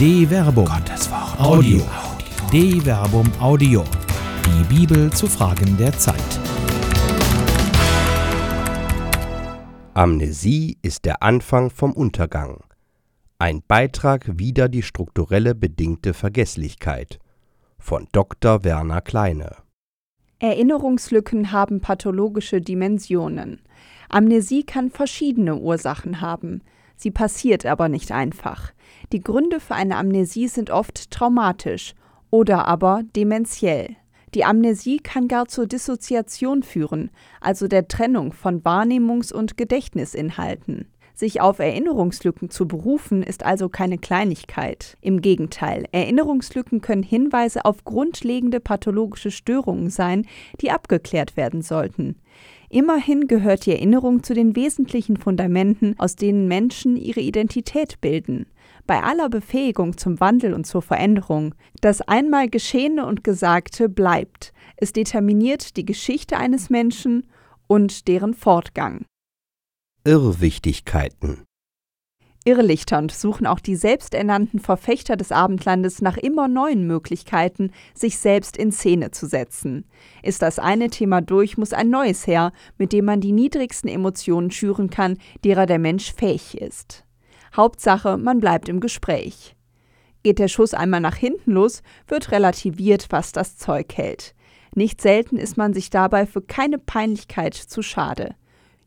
De Verbum. Gottes Wort. Audio. De Verbum Audio. Die Bibel zu Fragen der Zeit. Amnesie ist der Anfang vom Untergang. Ein Beitrag wider die strukturelle bedingte Vergesslichkeit von Dr. Werner Kleine. Erinnerungslücken haben pathologische Dimensionen. Amnesie kann verschiedene Ursachen haben. Sie passiert aber nicht einfach. Die Gründe für eine Amnesie sind oft traumatisch oder aber dementiell. Die Amnesie kann gar zur Dissoziation führen, also der Trennung von Wahrnehmungs- und Gedächtnisinhalten. Sich auf Erinnerungslücken zu berufen, ist also keine Kleinigkeit. Im Gegenteil, Erinnerungslücken können Hinweise auf grundlegende pathologische Störungen sein, die abgeklärt werden sollten. Immerhin gehört die Erinnerung zu den wesentlichen Fundamenten, aus denen Menschen ihre Identität bilden. Bei aller Befähigung zum Wandel und zur Veränderung, das einmal Geschehene und Gesagte bleibt. Es determiniert die Geschichte eines Menschen und deren Fortgang. Irrwichtigkeiten Irrlichternd suchen auch die selbsternannten Verfechter des Abendlandes nach immer neuen Möglichkeiten, sich selbst in Szene zu setzen. Ist das eine Thema durch, muss ein neues her, mit dem man die niedrigsten Emotionen schüren kann, derer der Mensch fähig ist. Hauptsache, man bleibt im Gespräch. Geht der Schuss einmal nach hinten los, wird relativiert, was das Zeug hält. Nicht selten ist man sich dabei für keine Peinlichkeit zu schade.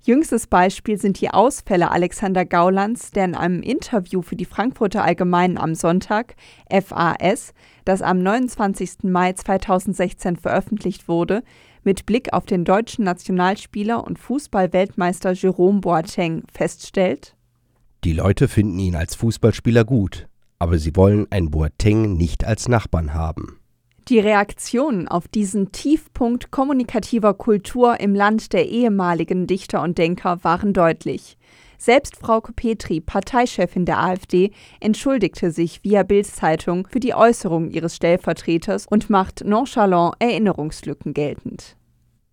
Jüngstes Beispiel sind die Ausfälle Alexander Gaulands, der in einem Interview für die Frankfurter Allgemeinen am Sonntag, FAS, das am 29. Mai 2016 veröffentlicht wurde, mit Blick auf den deutschen Nationalspieler und Fußballweltmeister Jerome Boateng feststellt: Die Leute finden ihn als Fußballspieler gut, aber sie wollen einen Boateng nicht als Nachbarn haben. Die Reaktionen auf diesen Tiefpunkt kommunikativer Kultur im Land der ehemaligen Dichter und Denker waren deutlich. Selbst Frauke Petri, Parteichefin der AfD, entschuldigte sich via Bild-Zeitung für die Äußerung ihres Stellvertreters und macht nonchalant Erinnerungslücken geltend.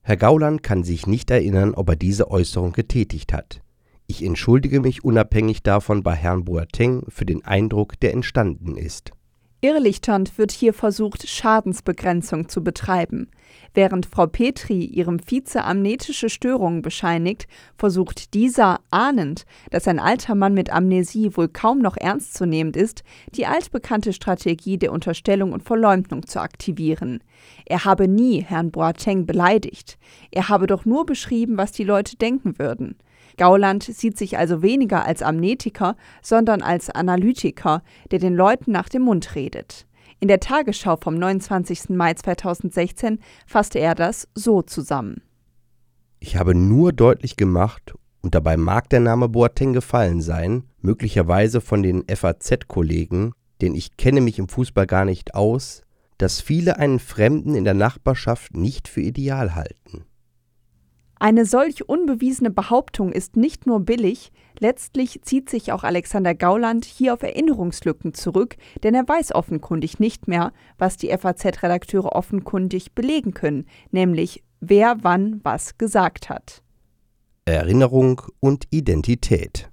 Herr Gauland kann sich nicht erinnern, ob er diese Äußerung getätigt hat. Ich entschuldige mich unabhängig davon bei Herrn Boateng für den Eindruck, der entstanden ist. Irrlichternd wird hier versucht, Schadensbegrenzung zu betreiben. Während Frau Petri ihrem Vize amnetische Störungen bescheinigt, versucht dieser, ahnend, dass ein alter Mann mit Amnesie wohl kaum noch ernstzunehmend ist, die altbekannte Strategie der Unterstellung und Verleumdung zu aktivieren. Er habe nie Herrn Boateng beleidigt. Er habe doch nur beschrieben, was die Leute denken würden. Gauland sieht sich also weniger als Amnetiker, sondern als Analytiker, der den Leuten nach dem Mund redet. In der Tagesschau vom 29. Mai 2016 fasste er das so zusammen. Ich habe nur deutlich gemacht, und dabei mag der Name Boateng gefallen sein, möglicherweise von den FAZ-Kollegen, denn ich kenne mich im Fußball gar nicht aus, dass viele einen Fremden in der Nachbarschaft nicht für ideal halten. Eine solch unbewiesene Behauptung ist nicht nur billig, letztlich zieht sich auch Alexander Gauland hier auf Erinnerungslücken zurück, denn er weiß offenkundig nicht mehr, was die FAZ-Redakteure offenkundig belegen können, nämlich wer wann was gesagt hat. Erinnerung und Identität.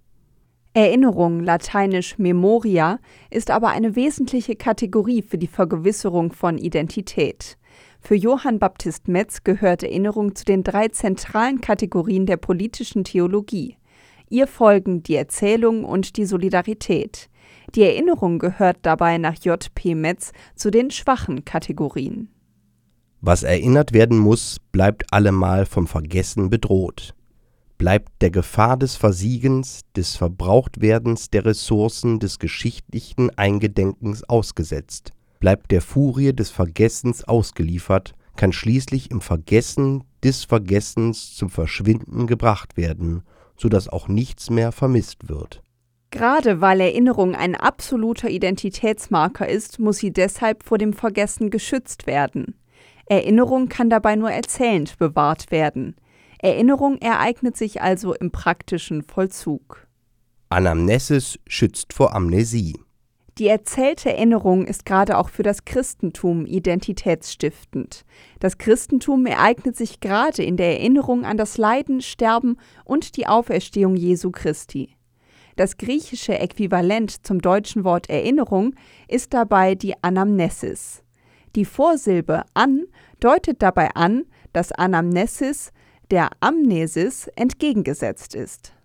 Erinnerung, lateinisch Memoria, ist aber eine wesentliche Kategorie für die Vergewisserung von Identität. Für Johann Baptist Metz gehört Erinnerung zu den drei zentralen Kategorien der politischen Theologie. Ihr folgen die Erzählung und die Solidarität. Die Erinnerung gehört dabei nach J. P. Metz zu den schwachen Kategorien. Was erinnert werden muss, bleibt allemal vom Vergessen bedroht, bleibt der Gefahr des Versiegens, des Verbrauchtwerdens der Ressourcen des geschichtlichen Eingedenkens ausgesetzt bleibt der Furie des Vergessens ausgeliefert, kann schließlich im Vergessen des Vergessens zum Verschwinden gebracht werden, so dass auch nichts mehr vermisst wird. Gerade weil Erinnerung ein absoluter Identitätsmarker ist, muss sie deshalb vor dem Vergessen geschützt werden. Erinnerung kann dabei nur erzählend bewahrt werden. Erinnerung ereignet sich also im praktischen Vollzug. Anamnesis schützt vor Amnesie. Die erzählte Erinnerung ist gerade auch für das Christentum identitätsstiftend. Das Christentum ereignet sich gerade in der Erinnerung an das Leiden, Sterben und die Auferstehung Jesu Christi. Das griechische Äquivalent zum deutschen Wort Erinnerung ist dabei die Anamnesis. Die Vorsilbe an deutet dabei an, dass Anamnesis der Amnesis entgegengesetzt ist.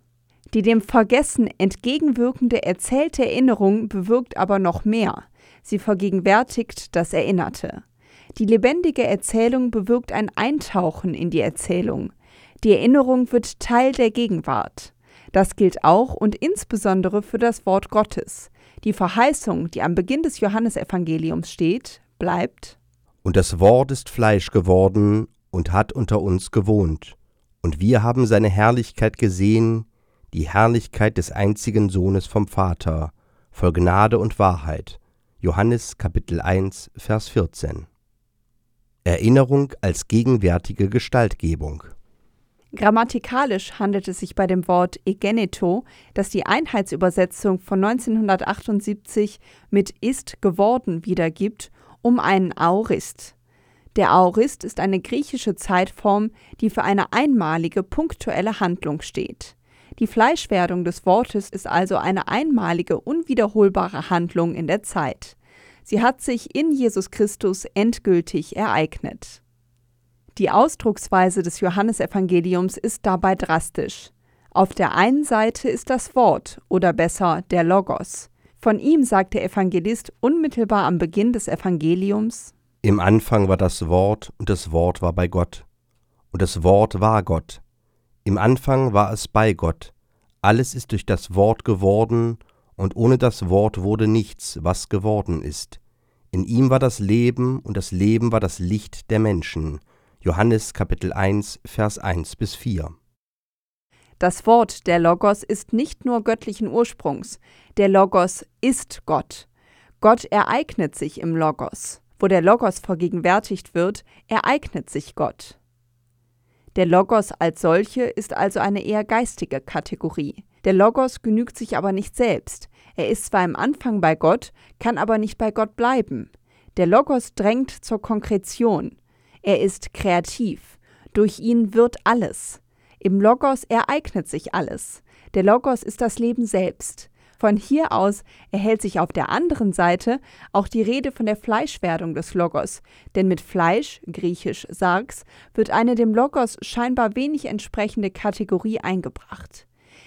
Die dem Vergessen entgegenwirkende erzählte Erinnerung bewirkt aber noch mehr. Sie vergegenwärtigt das Erinnerte. Die lebendige Erzählung bewirkt ein Eintauchen in die Erzählung. Die Erinnerung wird Teil der Gegenwart. Das gilt auch und insbesondere für das Wort Gottes. Die Verheißung, die am Beginn des Johannesevangeliums steht, bleibt Und das Wort ist Fleisch geworden und hat unter uns gewohnt. Und wir haben seine Herrlichkeit gesehen, die Herrlichkeit des einzigen Sohnes vom Vater, voll Gnade und Wahrheit. Johannes Kapitel 1, Vers 14. Erinnerung als gegenwärtige Gestaltgebung. Grammatikalisch handelt es sich bei dem Wort egeneto, das die Einheitsübersetzung von 1978 mit ist geworden wiedergibt, um einen Aorist. Der Aorist ist eine griechische Zeitform, die für eine einmalige punktuelle Handlung steht. Die Fleischwerdung des Wortes ist also eine einmalige, unwiederholbare Handlung in der Zeit. Sie hat sich in Jesus Christus endgültig ereignet. Die Ausdrucksweise des Johannesevangeliums ist dabei drastisch. Auf der einen Seite ist das Wort oder besser der Logos. Von ihm sagt der Evangelist unmittelbar am Beginn des Evangeliums Im Anfang war das Wort und das Wort war bei Gott. Und das Wort war Gott. Im Anfang war es bei Gott. Alles ist durch das Wort geworden, und ohne das Wort wurde nichts, was geworden ist. In ihm war das Leben, und das Leben war das Licht der Menschen. Johannes Kapitel 1, Vers 1 bis 4. Das Wort der Logos ist nicht nur göttlichen Ursprungs, der Logos ist Gott. Gott ereignet sich im Logos. Wo der Logos vergegenwärtigt wird, ereignet sich Gott. Der Logos als solche ist also eine eher geistige Kategorie. Der Logos genügt sich aber nicht selbst. Er ist zwar im Anfang bei Gott, kann aber nicht bei Gott bleiben. Der Logos drängt zur Konkretion. Er ist kreativ. Durch ihn wird alles. Im Logos ereignet sich alles. Der Logos ist das Leben selbst. Von hier aus erhält sich auf der anderen Seite auch die Rede von der Fleischwerdung des Logos, denn mit Fleisch, griechisch Sarx, wird eine dem Logos scheinbar wenig entsprechende Kategorie eingebracht.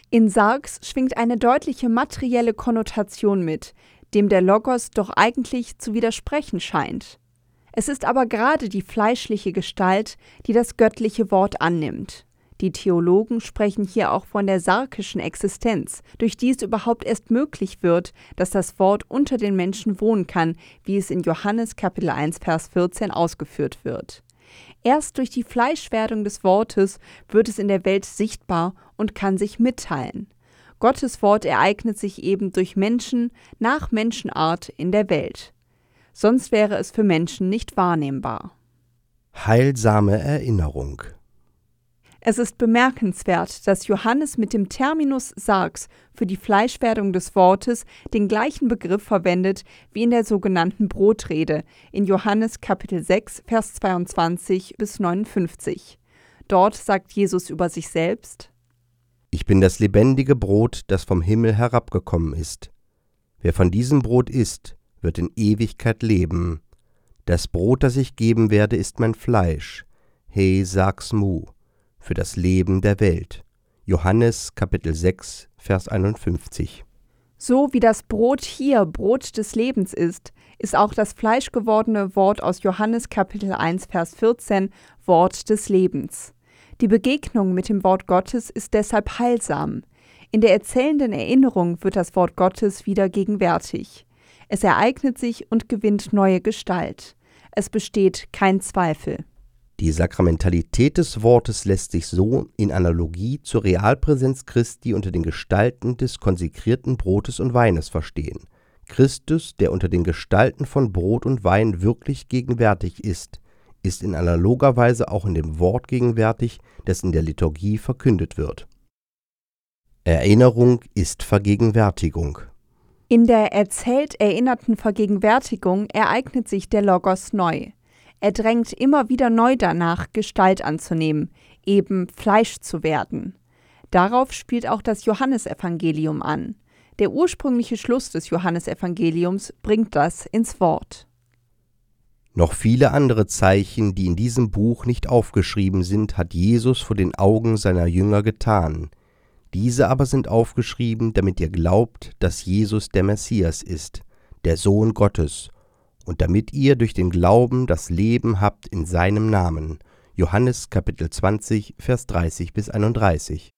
In Sarx schwingt eine deutliche materielle Konnotation mit, dem der Logos doch eigentlich zu widersprechen scheint. Es ist aber gerade die fleischliche Gestalt, die das göttliche Wort annimmt. Die Theologen sprechen hier auch von der sarkischen Existenz, durch die es überhaupt erst möglich wird, dass das Wort unter den Menschen wohnen kann, wie es in Johannes Kapitel 1 Vers 14 ausgeführt wird. Erst durch die Fleischwerdung des Wortes wird es in der Welt sichtbar und kann sich mitteilen. Gottes Wort ereignet sich eben durch Menschen nach Menschenart in der Welt. Sonst wäre es für Menschen nicht wahrnehmbar. Heilsame Erinnerung. Es ist bemerkenswert, dass Johannes mit dem Terminus sarx für die Fleischwerdung des Wortes den gleichen Begriff verwendet wie in der sogenannten Brotrede in Johannes Kapitel 6 Vers 22 bis 59. Dort sagt Jesus über sich selbst Ich bin das lebendige Brot, das vom Himmel herabgekommen ist. Wer von diesem Brot isst, wird in Ewigkeit leben. Das Brot, das ich geben werde, ist mein Fleisch. He sags mu für das Leben der Welt. Johannes Kapitel 6, Vers 51. So wie das Brot hier Brot des Lebens ist, ist auch das fleischgewordene Wort aus Johannes Kapitel 1, Vers 14 Wort des Lebens. Die Begegnung mit dem Wort Gottes ist deshalb heilsam. In der erzählenden Erinnerung wird das Wort Gottes wieder gegenwärtig. Es ereignet sich und gewinnt neue Gestalt. Es besteht kein Zweifel. Die Sakramentalität des Wortes lässt sich so in Analogie zur Realpräsenz Christi unter den Gestalten des konsekrierten Brotes und Weines verstehen. Christus, der unter den Gestalten von Brot und Wein wirklich gegenwärtig ist, ist in analoger Weise auch in dem Wort gegenwärtig, das in der Liturgie verkündet wird. Erinnerung ist Vergegenwärtigung. In der erzählt erinnerten Vergegenwärtigung ereignet sich der Logos neu. Er drängt immer wieder neu danach, Gestalt anzunehmen, eben Fleisch zu werden. Darauf spielt auch das Johannesevangelium an. Der ursprüngliche Schluss des Johannesevangeliums bringt das ins Wort. Noch viele andere Zeichen, die in diesem Buch nicht aufgeschrieben sind, hat Jesus vor den Augen seiner Jünger getan. Diese aber sind aufgeschrieben, damit ihr glaubt, dass Jesus der Messias ist, der Sohn Gottes, und damit ihr durch den Glauben das Leben habt in seinem Namen. Johannes Kapitel 20, Vers 30 bis 31.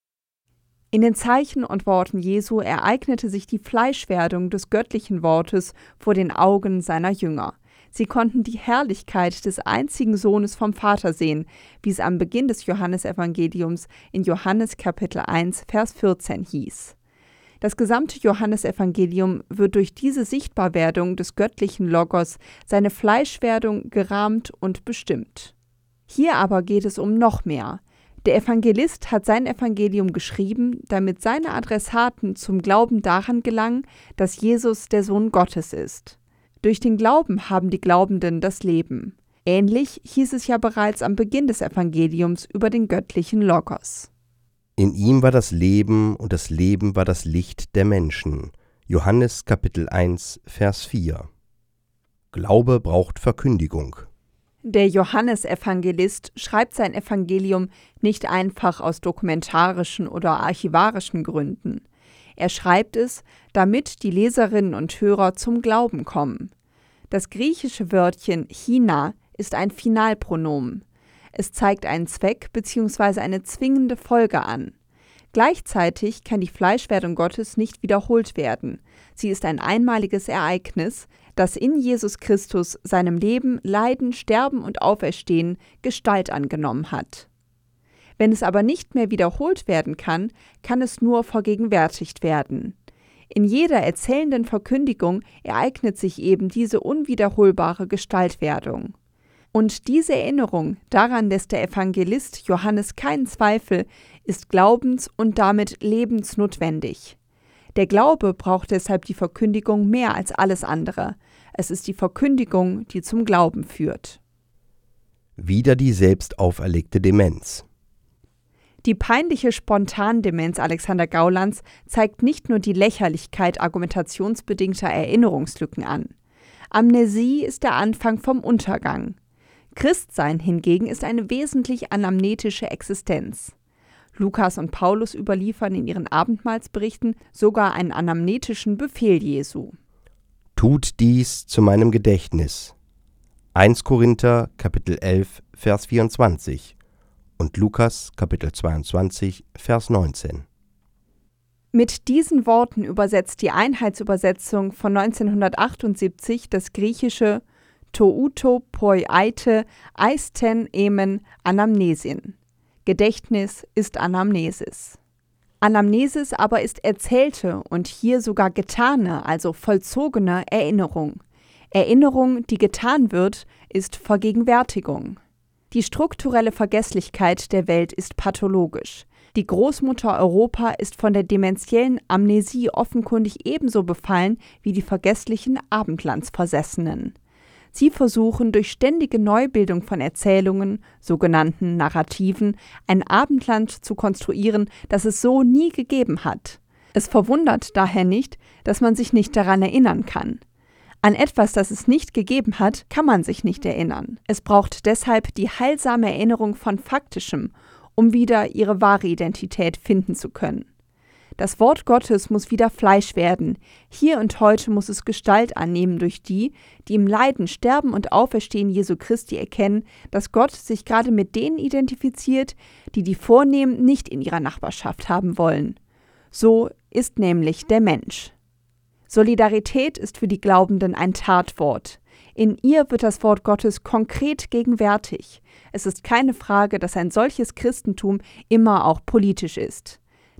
In den Zeichen und Worten Jesu ereignete sich die Fleischwerdung des göttlichen Wortes vor den Augen seiner Jünger. Sie konnten die Herrlichkeit des einzigen Sohnes vom Vater sehen, wie es am Beginn des Johannesevangeliums in Johannes Kapitel 1, Vers 14 hieß. Das gesamte Johannesevangelium wird durch diese Sichtbarwerdung des göttlichen Logos, seine Fleischwerdung gerahmt und bestimmt. Hier aber geht es um noch mehr. Der Evangelist hat sein Evangelium geschrieben, damit seine Adressaten zum Glauben daran gelangen, dass Jesus der Sohn Gottes ist. Durch den Glauben haben die Glaubenden das Leben. Ähnlich hieß es ja bereits am Beginn des Evangeliums über den göttlichen Logos. In ihm war das Leben und das Leben war das Licht der Menschen. Johannes Kapitel 1 Vers 4 Glaube braucht Verkündigung. Der Johannesevangelist schreibt sein Evangelium nicht einfach aus dokumentarischen oder archivarischen Gründen. Er schreibt es, damit die Leserinnen und Hörer zum Glauben kommen. Das griechische Wörtchen China ist ein Finalpronomen. Es zeigt einen Zweck bzw. eine zwingende Folge an. Gleichzeitig kann die Fleischwerdung Gottes nicht wiederholt werden. Sie ist ein einmaliges Ereignis, das in Jesus Christus, seinem Leben, Leiden, Sterben und Auferstehen Gestalt angenommen hat. Wenn es aber nicht mehr wiederholt werden kann, kann es nur vergegenwärtigt werden. In jeder erzählenden Verkündigung ereignet sich eben diese unwiederholbare Gestaltwerdung. Und diese Erinnerung, daran lässt der Evangelist Johannes keinen Zweifel, ist glaubens- und damit lebensnotwendig. Der Glaube braucht deshalb die Verkündigung mehr als alles andere. Es ist die Verkündigung, die zum Glauben führt. Wieder die selbst auferlegte Demenz. Die peinliche Spontandemenz Alexander Gaulands zeigt nicht nur die Lächerlichkeit argumentationsbedingter Erinnerungslücken an. Amnesie ist der Anfang vom Untergang. Christsein hingegen ist eine wesentlich anamnetische Existenz. Lukas und Paulus überliefern in ihren Abendmahlsberichten sogar einen anamnetischen Befehl Jesu. Tut dies zu meinem Gedächtnis. 1 Korinther Kapitel 11 Vers 24 und Lukas Kapitel 22 Vers 19. Mit diesen Worten übersetzt die Einheitsübersetzung von 1978 das griechische touto poi eite eisten emen anamnesien. Gedächtnis ist Anamnesis. Anamnesis aber ist erzählte und hier sogar getane, also vollzogene Erinnerung. Erinnerung, die getan wird, ist Vergegenwärtigung. Die strukturelle Vergesslichkeit der Welt ist pathologisch. Die Großmutter Europa ist von der dementiellen Amnesie offenkundig ebenso befallen wie die vergesslichen Abendlandsversessenen. Sie versuchen durch ständige Neubildung von Erzählungen, sogenannten Narrativen, ein Abendland zu konstruieren, das es so nie gegeben hat. Es verwundert daher nicht, dass man sich nicht daran erinnern kann. An etwas, das es nicht gegeben hat, kann man sich nicht erinnern. Es braucht deshalb die heilsame Erinnerung von Faktischem, um wieder ihre wahre Identität finden zu können. Das Wort Gottes muss wieder Fleisch werden. Hier und heute muss es Gestalt annehmen durch die, die im Leiden, Sterben und Auferstehen Jesu Christi erkennen, dass Gott sich gerade mit denen identifiziert, die die Vornehmen nicht in ihrer Nachbarschaft haben wollen. So ist nämlich der Mensch. Solidarität ist für die Glaubenden ein Tatwort. In ihr wird das Wort Gottes konkret gegenwärtig. Es ist keine Frage, dass ein solches Christentum immer auch politisch ist.